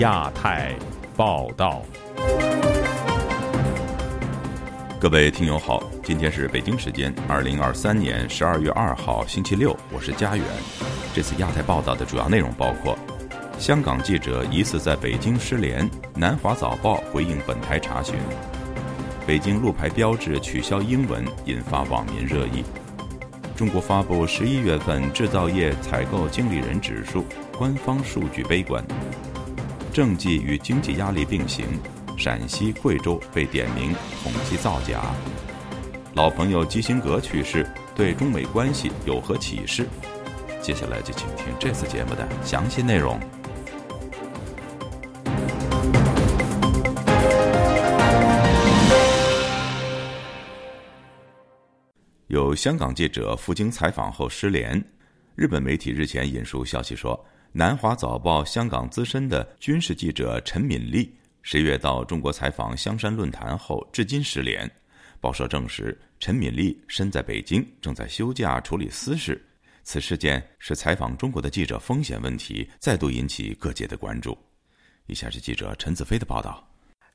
亚太报道。各位听友好，今天是北京时间二零二三年十二月二号星期六，我是佳远。这次亚太报道的主要内容包括：香港记者疑似在北京失联，南华早报回应本台查询；北京路牌标志取消英文，引发网民热议；中国发布十一月份制造业采购经理人指数，官方数据悲观；政绩与经济压力并行。陕西、贵州被点名统计造假。老朋友基辛格去世，对中美关系有何启示？接下来就请听这次节目的详细内容。有香港记者赴京采访后失联。日本媒体日前引述消息说，南华早报香港资深的军事记者陈敏丽。十月到中国采访香山论坛后，至今失联。报社证实，陈敏丽身在北京，正在休假处理私事。此事件是采访中国的记者风险问题再度引起各界的关注。以下是记者陈子飞的报道。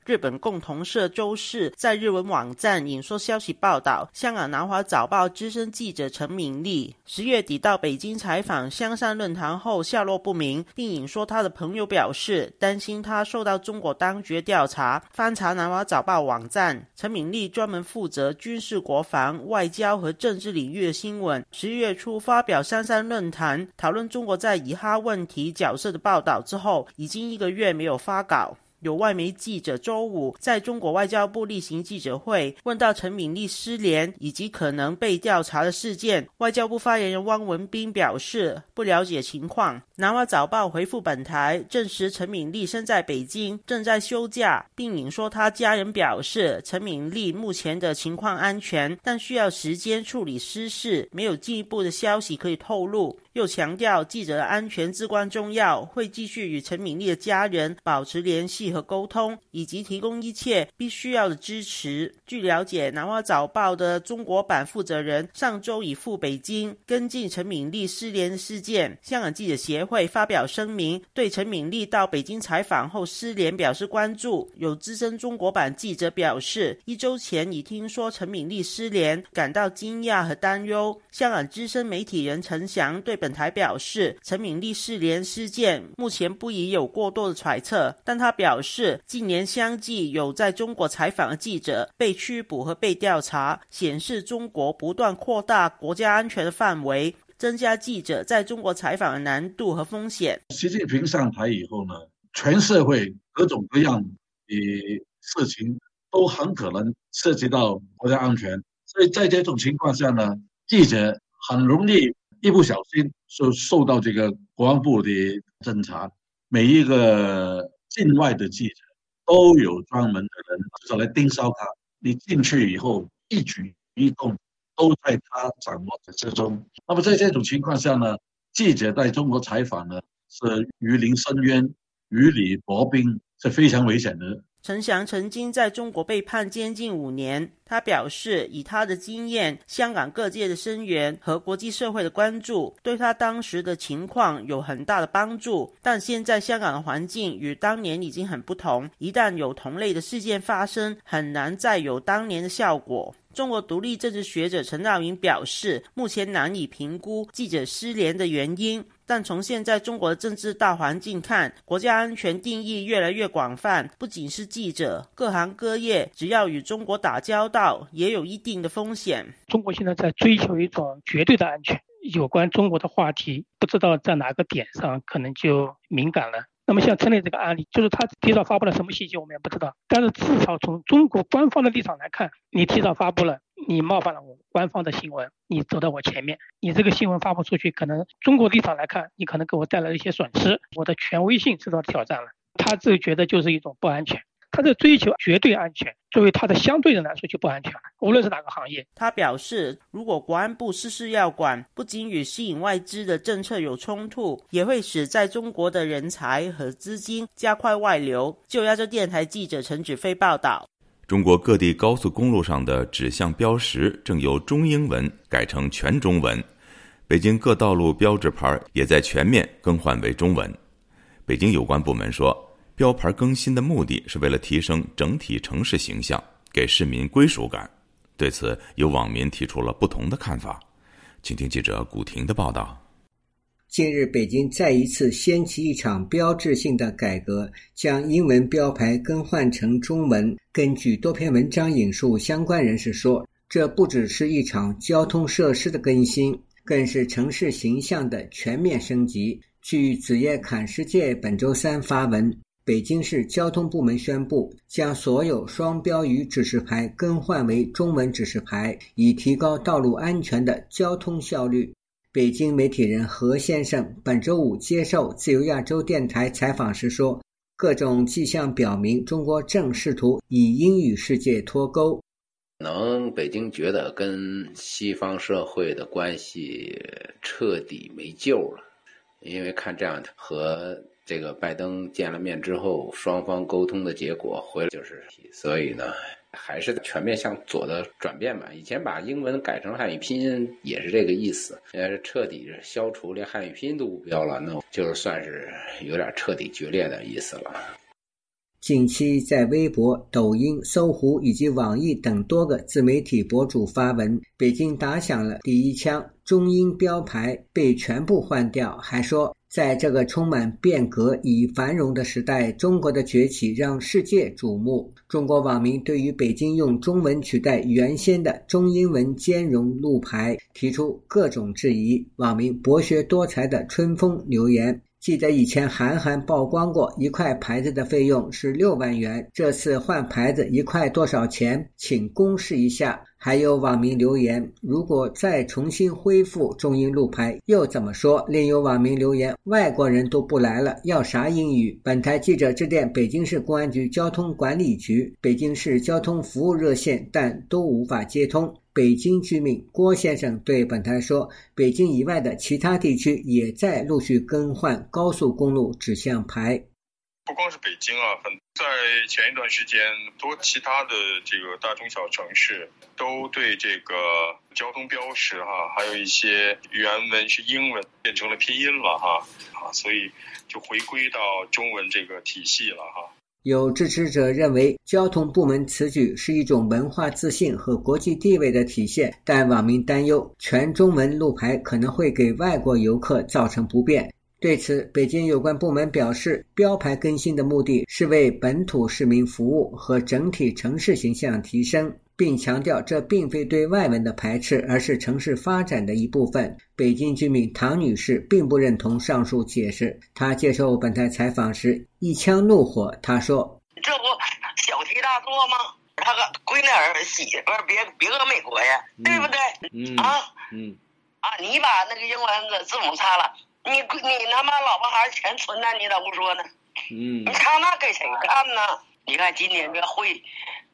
日本共同社周四在日文网站引述消息报道，香港南华早报资深记者陈敏丽十月底到北京采访香山论坛后下落不明，并引说他的朋友表示担心他受到中国当局调查。翻查南华早报网站，陈敏丽专门负责军事、国防、外交和政治领域的新闻。十一月初发表香山论坛讨论中国在以哈问题角色的报道之后，已经一个月没有发稿。有外媒记者周五在中国外交部例行记者会问到陈敏丽失联以及可能被调查的事件，外交部发言人汪文斌表示不了解情况。南华早报回复本台证实，陈敏丽身在北京，正在休假，并引说他家人表示陈敏丽目前的情况安全，但需要时间处理私事，没有进一步的消息可以透露。又强调记者的安全至关重要，会继续与陈敏丽的家人保持联系和沟通，以及提供一切必须要的支持。据了解，南华早报的中国版负责人上周已赴北京跟进陈敏丽失联事件。香港记者协会发表声明，对陈敏丽到北京采访后失联表示关注。有资深中国版记者表示，一周前已听说陈敏丽失联，感到惊讶和担忧。香港资深媒体人陈翔对本。台表示，陈敏丽失联事件目前不宜有过多的揣测，但他表示，近年相继有在中国采访的记者被拘捕和被调查，显示中国不断扩大国家安全的范围，增加记者在中国采访的难度和风险。习近平上台以后呢，全社会各种各样的事情都很可能涉及到国家安全，所以在这种情况下呢，记者很容易。一不小心就受到这个国防部的侦查，每一个境外的记者都有专门的人就是来盯梢他。你进去以后，一举一动都在他掌握的之中。那么在这种情况下呢，记者在中国采访呢是鱼鳞深渊、鱼里薄冰，是非常危险的。陈翔曾经在中国被判监禁五年。他表示，以他的经验，香港各界的声援和国际社会的关注，对他当时的情况有很大的帮助。但现在香港的环境与当年已经很不同，一旦有同类的事件发生，很难再有当年的效果。中国独立政治学者陈道云表示，目前难以评估记者失联的原因。但从现在中国的政治大环境看，国家安全定义越来越广泛，不仅是记者，各行各业只要与中国打交道，也有一定的风险。中国现在在追求一种绝对的安全，有关中国的话题，不知道在哪个点上可能就敏感了。那么像陈磊这个案例，就是他提早发布了什么信息，我们也不知道。但是至少从中国官方的立场来看，你提早发布了，你冒犯了我官方的新闻，你走到我前面，你这个新闻发布出去，可能中国立场来看，你可能给我带来一些损失，我的权威性受到挑战了。他这觉得就是一种不安全。他在追求绝对安全，作为他的相对人来说就不安全了。无论是哪个行业，他表示，如果国安部事事要管，不仅与吸引外资的政策有冲突，也会使在中国的人才和资金加快外流。就亚洲电台记者陈子飞报道：中国各地高速公路上的指向标识正由中英文改成全中文，北京各道路标志牌也在全面更换为中文。北京有关部门说。标牌更新的目的是为了提升整体城市形象，给市民归属感。对此，有网民提出了不同的看法。请听记者古婷的报道。近日，北京再一次掀起一场标志性的改革，将英文标牌更换成中文。根据多篇文章引述相关人士说，这不只是一场交通设施的更新，更是城市形象的全面升级。据子夜侃世界本周三发文，北京市交通部门宣布，将所有双标语指示牌更换为中文指示牌，以提高道路安全的交通效率。北京媒体人何先生本周五接受自由亚洲电台采访时说：“各种迹象表明，中国正试图与英语世界脱钩。可能北京觉得跟西方社会的关系彻底没救了，因为看这样和这个拜登见了面之后，双方沟通的结果回来就是，所以呢。”还是全面向左的转变吧。以前把英文改成汉语拼音也是这个意思，现在是彻底消除连汉语拼音都不标了，那就是算是有点彻底决裂的意思了。近期在微博、抖音、搜狐以及网易等多个自媒体博主发文，北京打响了第一枪，中英标牌被全部换掉，还说。在这个充满变革与繁荣的时代，中国的崛起让世界瞩目。中国网民对于北京用中文取代原先的中英文兼容路牌提出各种质疑。网民博学多才的春风留言。记得以前韩寒曝光过一块牌子的费用是六万元，这次换牌子一块多少钱？请公示一下。还有网民留言：如果再重新恢复中英路牌，又怎么说？另有网民留言：外国人都不来了，要啥英语？本台记者致电北京市公安局交通管理局、北京市交通服务热线，但都无法接通。北京居民郭先生对本台说：“北京以外的其他地区也在陆续更换高速公路指向牌。不光是北京啊，很在前一段时间，多其他的这个大中小城市都对这个交通标识哈，还有一些原文是英文变成了拼音了哈啊，所以就回归到中文这个体系了哈。”有支持者认为，交通部门此举是一种文化自信和国际地位的体现，但网民担忧全中文路牌可能会给外国游客造成不便。对此，北京有关部门表示，标牌更新的目的是为本土市民服务和整体城市形象提升。并强调，这并非对外文的排斥，而是城市发展的一部分。北京居民唐女士并不认同上述解释。她接受本台采访时一腔怒火，她说：“这不小题大做吗？他个闺女儿媳妇别别搁美国呀，对不对？嗯啊，嗯啊，你把那个英文的字母擦了，你你他妈老婆孩子钱存那，你咋不说呢？嗯，你擦那给谁看呢？你看今年这会。”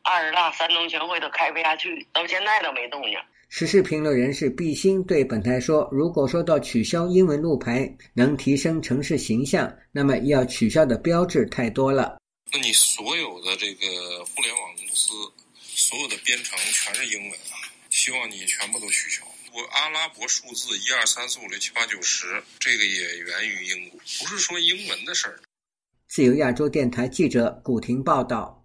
二十大三中全会都开不下去，到现在都没动静。时事评论人士毕兴对本台说：“如果说到取消英文路牌能提升城市形象，那么要取消的标志太多了。那你所有的这个互联网公司，所有的编程全是英文啊？希望你全部都取消。阿拉伯数字一二三四五六七八九十，这个也源于英国，不是说英文的事儿。”自由亚洲电台记者古婷报道。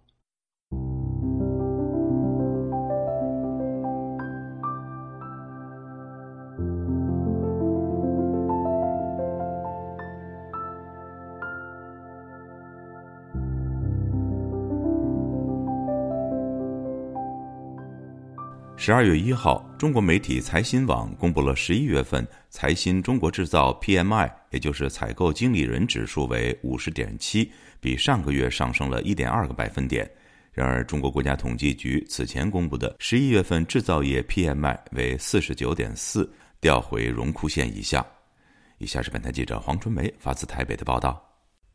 十二月一号，中国媒体财新网公布了十一月份财新中国制造 PMI，也就是采购经理人指数为五十点七，比上个月上升了一点二个百分点。然而，中国国家统计局此前公布的十一月份制造业 PMI 为四十九点四，调回荣枯线以下。以下是本台记者黄春梅发自台北的报道。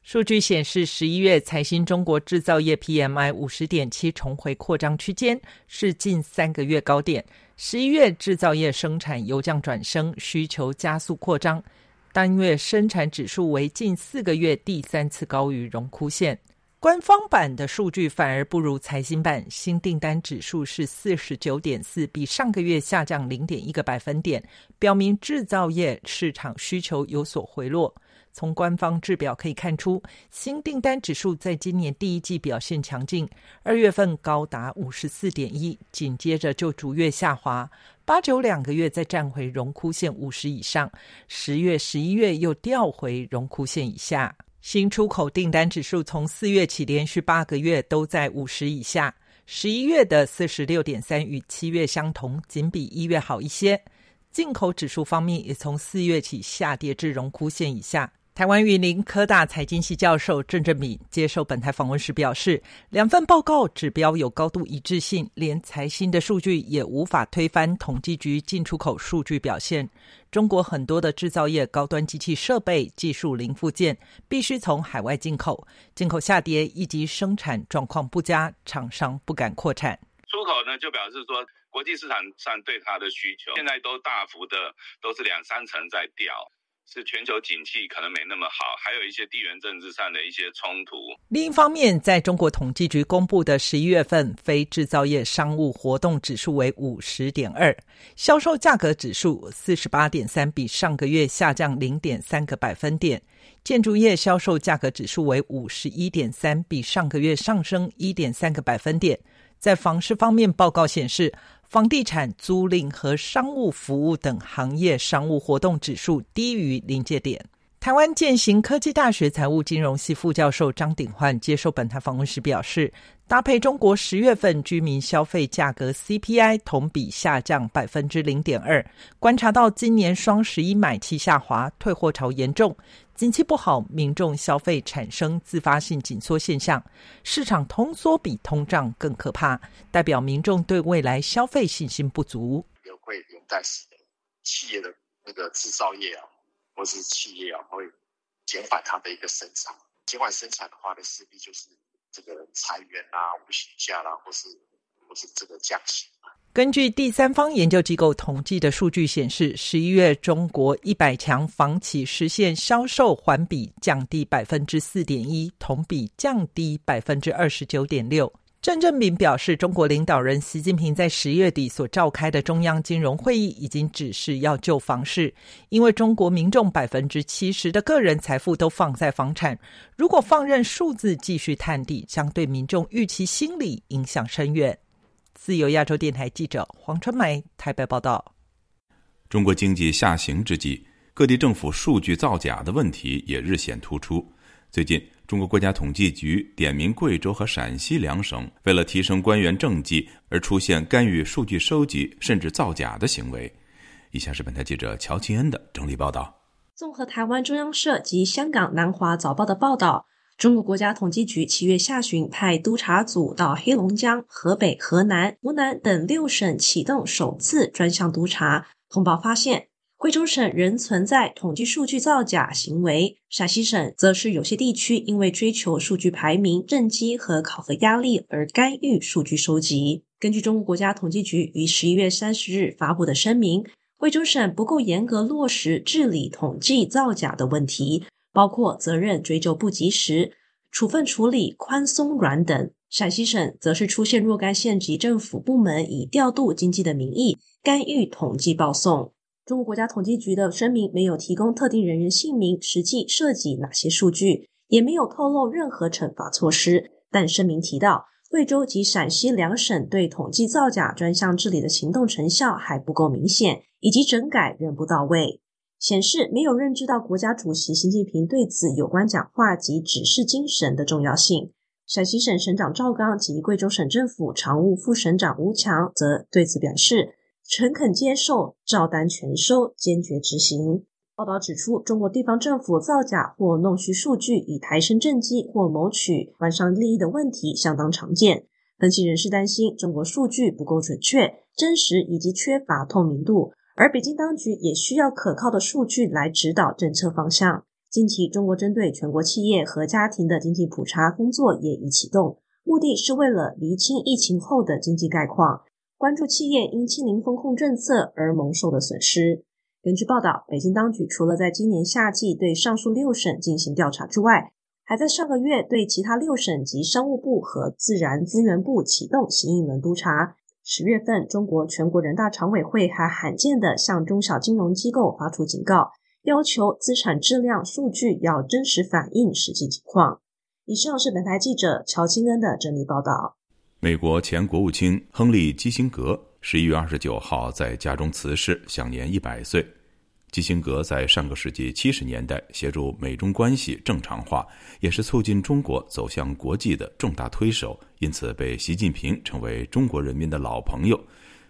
数据显示，十一月财新中国制造业 PMI 五十点七重回扩张区间，是近三个月高点。十一月制造业生产由降转升，需求加速扩张，单月生产指数为近四个月第三次高于荣枯线。官方版的数据反而不如财新版，新订单指数是四十九点四，比上个月下降零点一个百分点，表明制造业市场需求有所回落。从官方制表可以看出，新订单指数在今年第一季表现强劲，二月份高达五十四点一，紧接着就逐月下滑，八九两个月再站回荣枯线五十以上，十月、十一月又掉回荣枯线以下。新出口订单指数从四月起连续八个月都在五十以下，十一月的四十六点三与七月相同，仅比一月好一些。进口指数方面也从四月起下跌至荣枯线以下。台湾云林科大财经系教授郑正敏接受本台访问时表示，两份报告指标有高度一致性，连财新的数据也无法推翻统计局进出口数据表现。中国很多的制造业高端机器设备、技术零附件必须从海外进口，进口下跌以及生产状况不佳，厂商不敢扩产。出口呢，就表示说。国际市场上对它的需求，现在都大幅的都是两三成在掉，是全球景气可能没那么好，还有一些地缘政治上的一些冲突。另一方面，在中国统计局公布的十一月份非制造业商务活动指数为五十点二，销售价格指数四十八点三，比上个月下降零点三个百分点；建筑业销售价格指数为五十一点三，比上个月上升一点三个百分点。在房市方面，报告显示。房地产租赁和商务服务等行业商务活动指数低于临界点。台湾建行科技大学财务金融系副教授张鼎焕接受本台访问时表示，搭配中国十月份居民消费价格 CPI 同比下降百分之零点二，观察到今年双十一买气下滑，退货潮严重。景气不好，民众消费产生自发性紧缩现象，市场通缩比通胀更可怕，代表民众对未来消费信心不足。也会连带使企业的那个制造业啊，或是企业啊，会减缓它的一个生产。减缓生产的话呢，势必就是这个裁员啊、无薪假啦，或是或是这个降息。根据第三方研究机构统计的数据显示，十一月中国一百强房企实现销售环比降低百分之四点一，同比降低百分之二十九点六。郑正明表示，中国领导人习近平在十月底所召开的中央金融会议已经指示要救房市，因为中国民众百分之七十的个人财富都放在房产，如果放任数字继续探底，将对民众预期心理影响深远。自由亚洲电台记者黄春梅台北报道：中国经济下行之际，各地政府数据造假的问题也日显突出。最近，中国国家统计局点名贵州和陕西两省，为了提升官员政绩而出现干预数据收集甚至造假的行为。以下是本台记者乔庆恩的整理报道。综合台湾中央社及香港南华早报的报道。中国国家统计局七月下旬派督查组到黑龙江、河北、河南、湖南等六省启动首次专项督查，通报发现，贵州省仍存在统计数据造假行为，陕西省则是有些地区因为追求数据排名、政绩和考核压力而干预数据收集。根据中国国家统计局于十一月三十日发布的声明，贵州省不够严格落实治理统计造假的问题。包括责任追究不及时、处分处理宽松软等。陕西省则是出现若干县级政府部门以调度经济的名义干预统计报送。中国国家统计局的声明没有提供特定人员姓名、实际涉及哪些数据，也没有透露任何惩罚措施。但声明提到，贵州及陕西两省对统计造假专项治理的行动成效还不够明显，以及整改仍不到位。显示没有认知到国家主席习近平对此有关讲话及指示精神的重要性。陕西省省长赵刚及贵州省政府常务副省长吴强则对此表示诚恳接受，照单全收，坚决执行。报道指出，中国地方政府造假或弄虚数据以抬升政绩或谋取官商利益的问题相当常见。分析人士担心，中国数据不够准确、真实以及缺乏透明度。而北京当局也需要可靠的数据来指导政策方向。近期，中国针对全国企业和家庭的经济普查工作也已启动，目的是为了厘清疫情后的经济概况，关注企业因清零风控政策而蒙受的损失。根据报道，北京当局除了在今年夏季对上述六省进行调查之外，还在上个月对其他六省及商务部和自然资源部启动新一轮督查。十月份，中国全国人大常委会还罕见地向中小金融机构发出警告，要求资产质量数据要真实反映实际情况。以上是本台记者乔清恩的整理报道。美国前国务卿亨利·基辛格十一月二十九号在家中辞世，享年一百岁。基辛格在上个世纪七十年代协助美中关系正常化，也是促进中国走向国际的重大推手，因此被习近平称为中国人民的老朋友。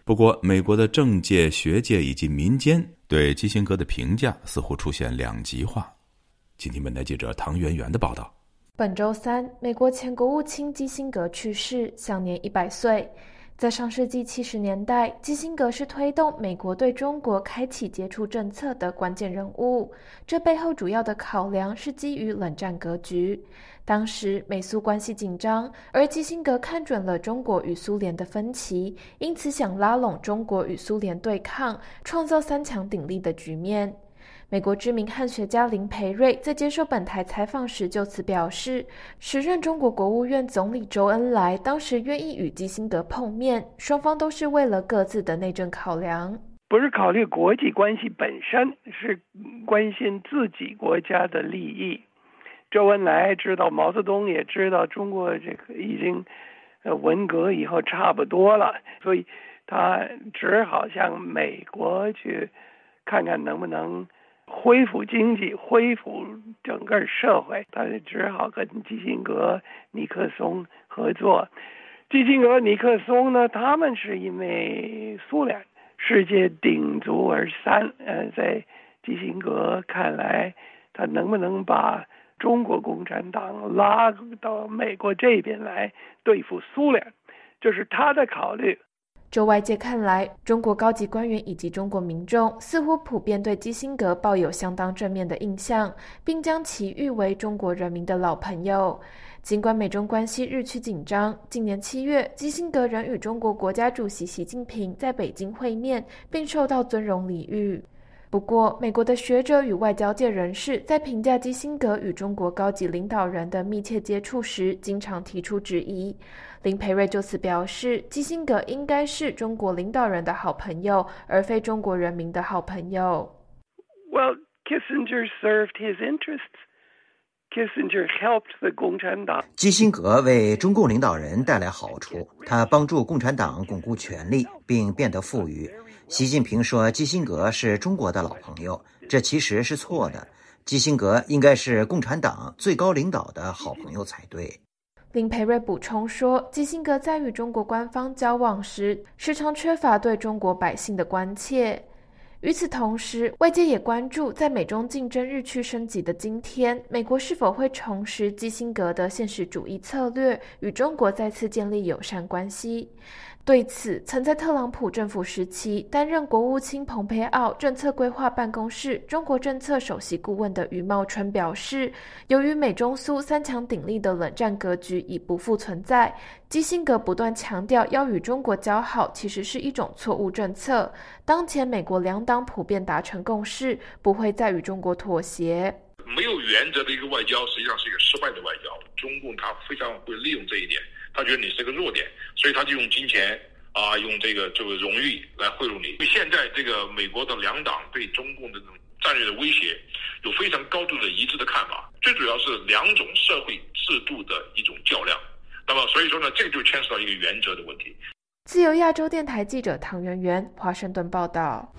不过，美国的政界、学界以及民间对基辛格的评价似乎出现两极化。请听本台记者唐媛媛的报道。本周三，美国前国务卿基辛格去世，享年一百岁。在上世纪七十年代，基辛格是推动美国对中国开启接触政策的关键人物。这背后主要的考量是基于冷战格局。当时美苏关系紧张，而基辛格看准了中国与苏联的分歧，因此想拉拢中国与苏联对抗，创造三强鼎立的局面。美国知名汉学家林培瑞在接受本台采访时就此表示，时任中国国务院总理周恩来当时愿意与基辛格碰面，双方都是为了各自的内政考量，不是考虑国际关系本身，是关心自己国家的利益。周恩来知道毛泽东也知道中国这个已经呃文革以后差不多了，所以他只好向美国去看看能不能。恢复经济，恢复整个社会，他就只好跟基辛格、尼克松合作。基辛格、尼克松呢，他们是因为苏联世界鼎足而三。呃，在基辛格看来，他能不能把中国共产党拉到美国这边来对付苏联，这是他的考虑。就外界看来，中国高级官员以及中国民众似乎普遍对基辛格抱有相当正面的印象，并将其誉为中国人民的老朋友。尽管美中关系日趋紧张，今年七月，基辛格仍与中国国家主席习近平在北京会面，并受到尊荣礼遇。不过，美国的学者与外交界人士在评价基辛格与中国高级领导人的密切接触时，经常提出质疑。林培瑞就此表示，基辛格应该是中国领导人的好朋友，而非中国人民的好朋友。Well, Kissinger served his interests. Kissinger helped the 共产党。基辛格为中共领导人带来好处，他帮助共产党巩固权力并变得富裕。习近平说基辛格是中国的老朋友，这其实是错的。基辛格应该是共产党最高领导的好朋友才对。林培瑞补充说，基辛格在与中国官方交往时，时常缺乏对中国百姓的关切。与此同时，外界也关注，在美中竞争日趋升级的今天，美国是否会重拾基辛格的现实主义策略，与中国再次建立友善关系。对此，曾在特朗普政府时期担任国务卿蓬佩奥政策规划办公室中国政策首席顾问的余茂春表示，由于美中苏三强鼎立的冷战格局已不复存在，基辛格不断强调要与中国交好，其实是一种错误政策。当前美国两党普遍达成共识，不会再与中国妥协。没有原则的一个外交，实际上是一个失败的外交。中共他非常会利用这一点。他觉得你是个弱点，所以他就用金钱啊，用这个这个荣誉来贿赂你。现在这个美国的两党对中共的这种战略的威胁，有非常高度的一致的看法。最主要是两种社会制度的一种较量。那么所以说呢，这个就牵涉到一个原则的问题。自由亚洲电台记者唐媛媛，华盛顿报道。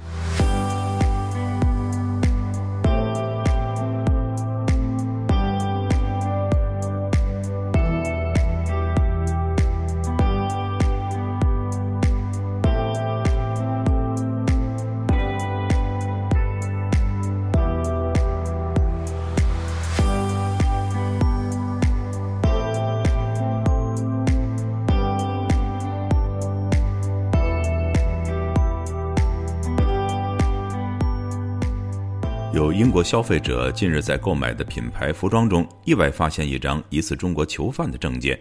国消费者近日在购买的品牌服装中，意外发现一张疑似中国囚犯的证件。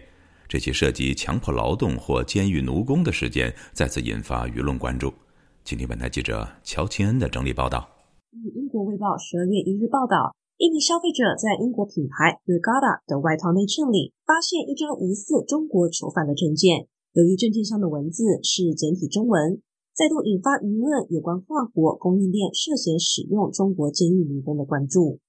这起涉及强迫劳动或监狱奴工的事件再次引发舆论关注。请听本台记者乔钦恩的整理报道。据英国卫报十二月一日报道，一名消费者在英国品牌 Regatta 的外套内衬里发现一张疑似中国囚犯的证件。由于证件上的文字是简体中文，再度引发舆论有关跨国供应链涉嫌使用中国监狱民工的关注。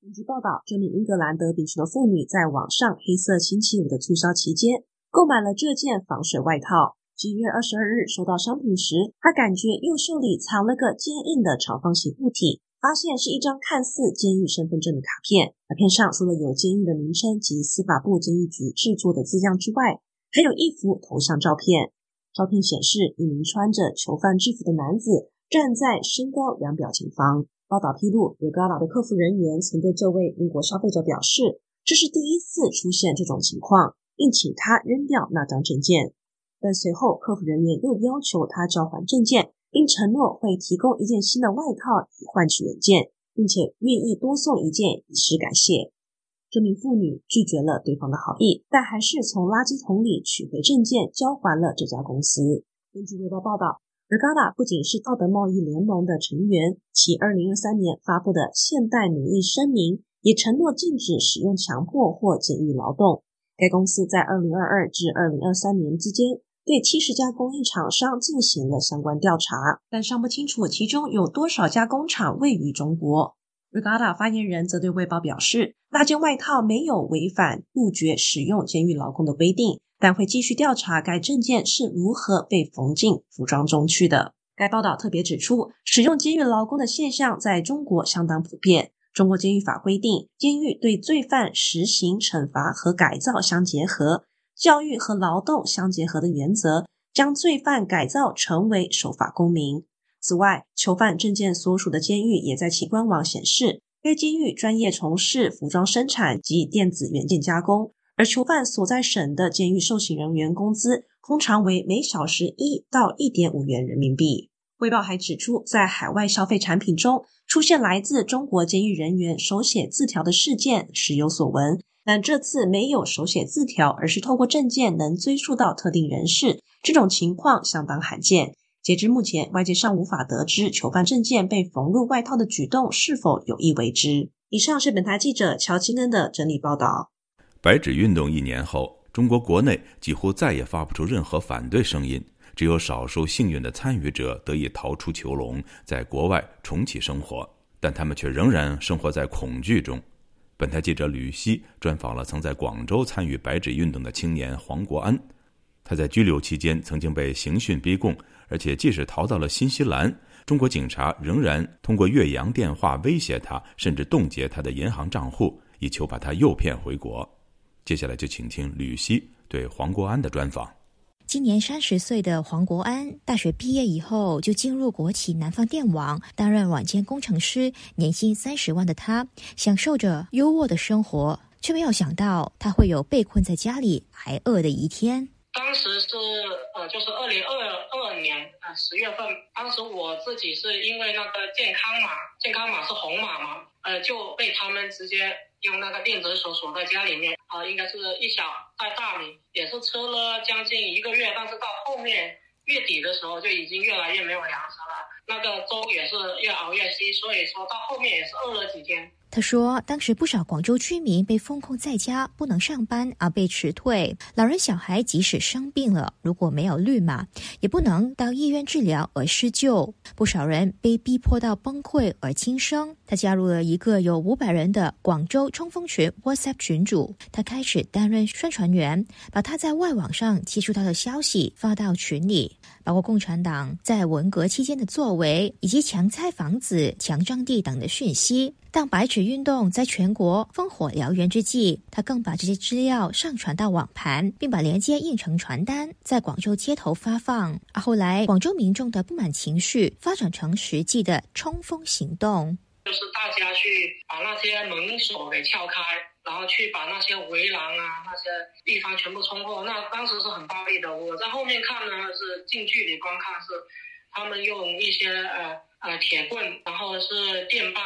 根据报道，这名英格兰德比区的妇女在网上黑色星期五的促销期间购买了这件防水外套。七月二十二日收到商品时，她感觉右袖里藏了个坚硬的长方形物体，发现是一张看似监狱身份证的卡片。卡片上除了有监狱的名称及司法部监狱局制作的字样之外，还有一幅头像照片。照片显示，一名穿着囚犯制服的男子站在身高两表前方。报道披露，Regatta 的客服人员曾对这位英国消费者表示，这是第一次出现这种情况，并请他扔掉那张证件。但随后，客服人员又要求他交还证件，并承诺会提供一件新的外套以换取原件，并且愿意多送一件以示感谢。这名妇女拒绝了对方的好意，但还是从垃圾桶里取回证件，交还了这家公司。根据《卫报》报道，Regatta 不仅是道德贸易联盟的成员，其2023年发布的《现代奴役声明》也承诺禁止使用强迫或监狱劳动。该公司在2022至2023年之间，对70家供应厂商进行了相关调查，但尚不清楚其中有多少家工厂位于中国。Regatta 发言人则对《卫报》表示，那件外套没有违反杜绝使用监狱劳工的规定，但会继续调查该证件是如何被缝进服装中去的。该报道特别指出，使用监狱劳工的现象在中国相当普遍。中国监狱法规定，监狱对罪犯实行惩罚和改造相结合、教育和劳动相结合的原则，将罪犯改造成为守法公民。此外，囚犯证件所属的监狱也在其官网显示，该监狱专业从事服装生产及电子元件加工，而囚犯所在省的监狱受刑人员工资通常为每小时一到一点五元人民币。汇报还指出，在海外消费产品中出现来自中国监狱人员手写字条的事件时有所闻，但这次没有手写字条，而是透过证件能追溯到特定人士，这种情况相当罕见。截至目前，外界尚无法得知囚犯证件被缝入外套的举动是否有意为之。以上是本台记者乔金恩的整理报道。白纸运动一年后，中国国内几乎再也发不出任何反对声音，只有少数幸运的参与者得以逃出囚笼，在国外重启生活，但他们却仍然生活在恐惧中。本台记者吕希专访了曾在广州参与白纸运动的青年黄国安，他在拘留期间曾经被刑讯逼供。而且，即使逃到了新西兰，中国警察仍然通过越洋电话威胁他，甚至冻结他的银行账户，以求把他诱骗回国。接下来就请听吕希对黄国安的专访。今年三十岁的黄国安，大学毕业以后就进入国企南方电网担任软件工程师，年薪三十万的他，享受着优渥的生活，却没有想到他会有被困在家里挨饿的一天。当时是呃，就是二零二二年啊十月份，当时我自己是因为那个健康码，健康码是红码嘛，呃，就被他们直接用那个电子锁锁在家里面啊，应该是一小袋大米，也是吃了将近一个月，但是到后面月底的时候就已经越来越没有粮食了，那个粥也是越熬越稀，所以说到后面也是饿了几天。他说，当时不少广州居民被封控在家，不能上班而被辞退。老人小孩即使生病了，如果没有绿码，也不能到医院治疗而施救。不少人被逼迫到崩溃而轻生。他加入了一个有五百人的广州冲锋群 WhatsApp 群组，他开始担任宣传员，把他在外网上接触到的消息发到群里，包括共产党在文革期间的作为，以及强拆房子、强占地等的讯息。当白纸运动在全国烽火燎原之际，他更把这些资料上传到网盘，并把链接印成传单，在广州街头发放。而后来，广州民众的不满情绪发展成实际的冲锋行动，就是大家去把那些门锁给撬开，然后去把那些围栏啊那些地方全部冲破。那当时是很暴力的。我在后面看呢，是近距离观看，是他们用一些呃呃铁棍，然后是电棒。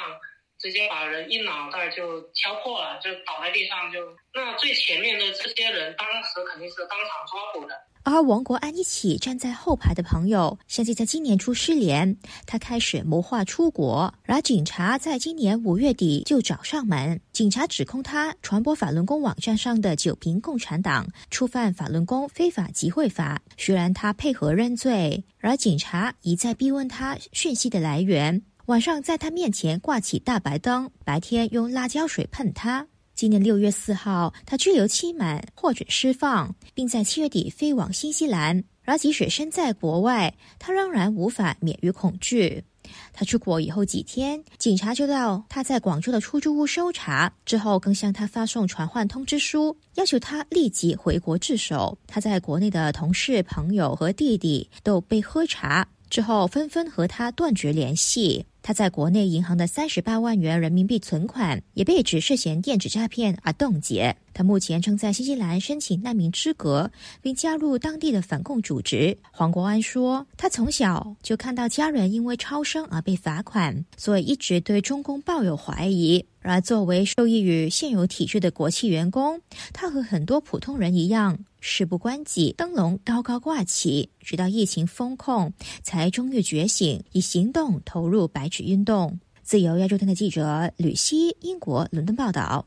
直接把人一脑袋就敲破了，就倒在地上。就那最前面的这些人，当时肯定是当场抓捕的。而王国安一起站在后排的朋友，相继在今年初失联。他开始谋划出国，而警察在今年五月底就找上门。警察指控他传播法轮功网站上的九瓶共产党，触犯法轮功非法集会法。虽然他配合认罪，而警察一再逼问他讯息的来源。晚上在他面前挂起大白灯，白天用辣椒水喷他。今年六月四号，他拘留期满，获准释放，并在七月底飞往新西兰。而即使身在国外，他仍然无法免于恐惧。他出国以后几天，警察就到他在广州的出租屋搜查，之后更向他发送传唤通知书，要求他立即回国自首。他在国内的同事、朋友和弟弟都被喝茶之后，纷纷和他断绝联系。他在国内银行的三十八万元人民币存款也被指涉嫌电子诈骗而冻结。他目前正在新西兰申请难民资格，并加入当地的反共组织。黄国安说，他从小就看到家人因为超生而被罚款，所以一直对中共抱有怀疑。而作为受益于现有体制的国企员工，他和很多普通人一样，事不关己，灯笼高高挂起，直到疫情封控，才终于觉醒，以行动投入白纸运动。自由亚洲电台记者吕希，英国伦敦报道。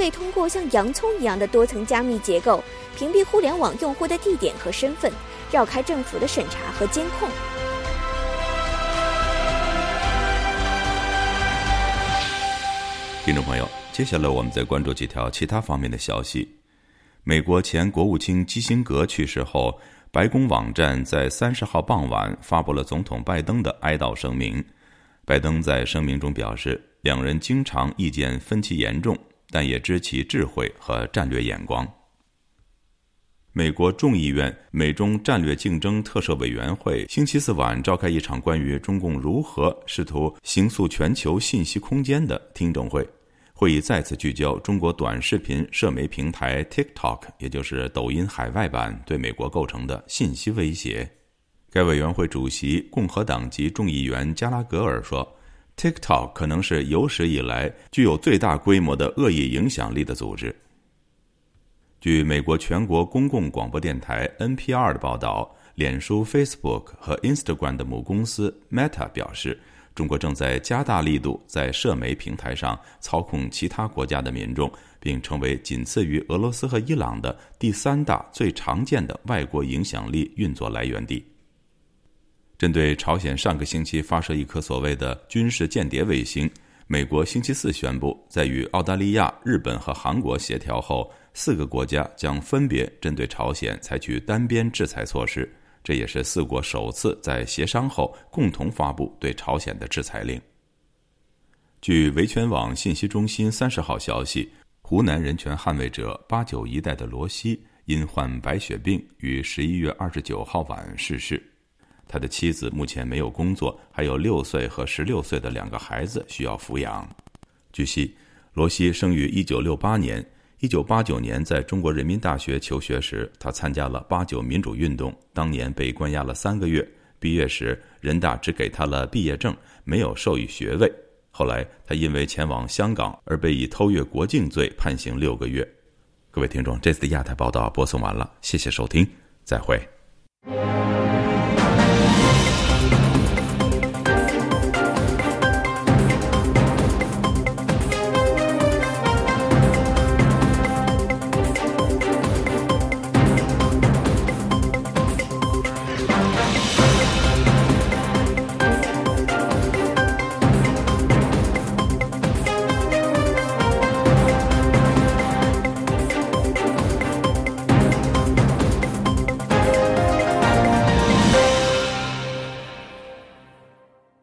可以通过像洋葱一样的多层加密结构，屏蔽互联网用户的地点和身份。绕开政府的审查和监控。听众朋友，接下来我们再关注几条其他方面的消息。美国前国务卿基辛格去世后，白宫网站在三十号傍晚发布了总统拜登的哀悼声明。拜登在声明中表示，两人经常意见分歧严重，但也知其智慧和战略眼光。美国众议院美中战略竞争特设委员会星期四晚召开一场关于中共如何试图形塑全球信息空间的听证会。会议再次聚焦中国短视频社媒平台 TikTok，也就是抖音海外版对美国构成的信息威胁。该委员会主席共和党籍众议员加拉格尔说：“TikTok 可能是有史以来具有最大规模的恶意影响力的组织。”据美国全国公共广播电台 NPR 的报道，脸书、Facebook 和 Instagram 的母公司 Meta 表示，中国正在加大力度在社媒平台上操控其他国家的民众，并成为仅次于俄罗斯和伊朗的第三大最常见的外国影响力运作来源地。针对朝鲜上个星期发射一颗所谓的军事间谍卫星，美国星期四宣布，在与澳大利亚、日本和韩国协调后。四个国家将分别针对朝鲜采取单边制裁措施，这也是四国首次在协商后共同发布对朝鲜的制裁令。据维权网信息中心三十号消息，湖南人权捍卫者八九一代的罗西因患白血病于十一月二十九号晚逝世，他的妻子目前没有工作，还有六岁和十六岁的两个孩子需要抚养。据悉，罗西生于一九六八年。一九八九年，在中国人民大学求学时，他参加了八九民主运动。当年被关押了三个月，毕业时人大只给他了毕业证，没有授予学位。后来，他因为前往香港而被以偷越国境罪判刑六个月。各位听众，这次的亚太报道播送完了，谢谢收听，再会。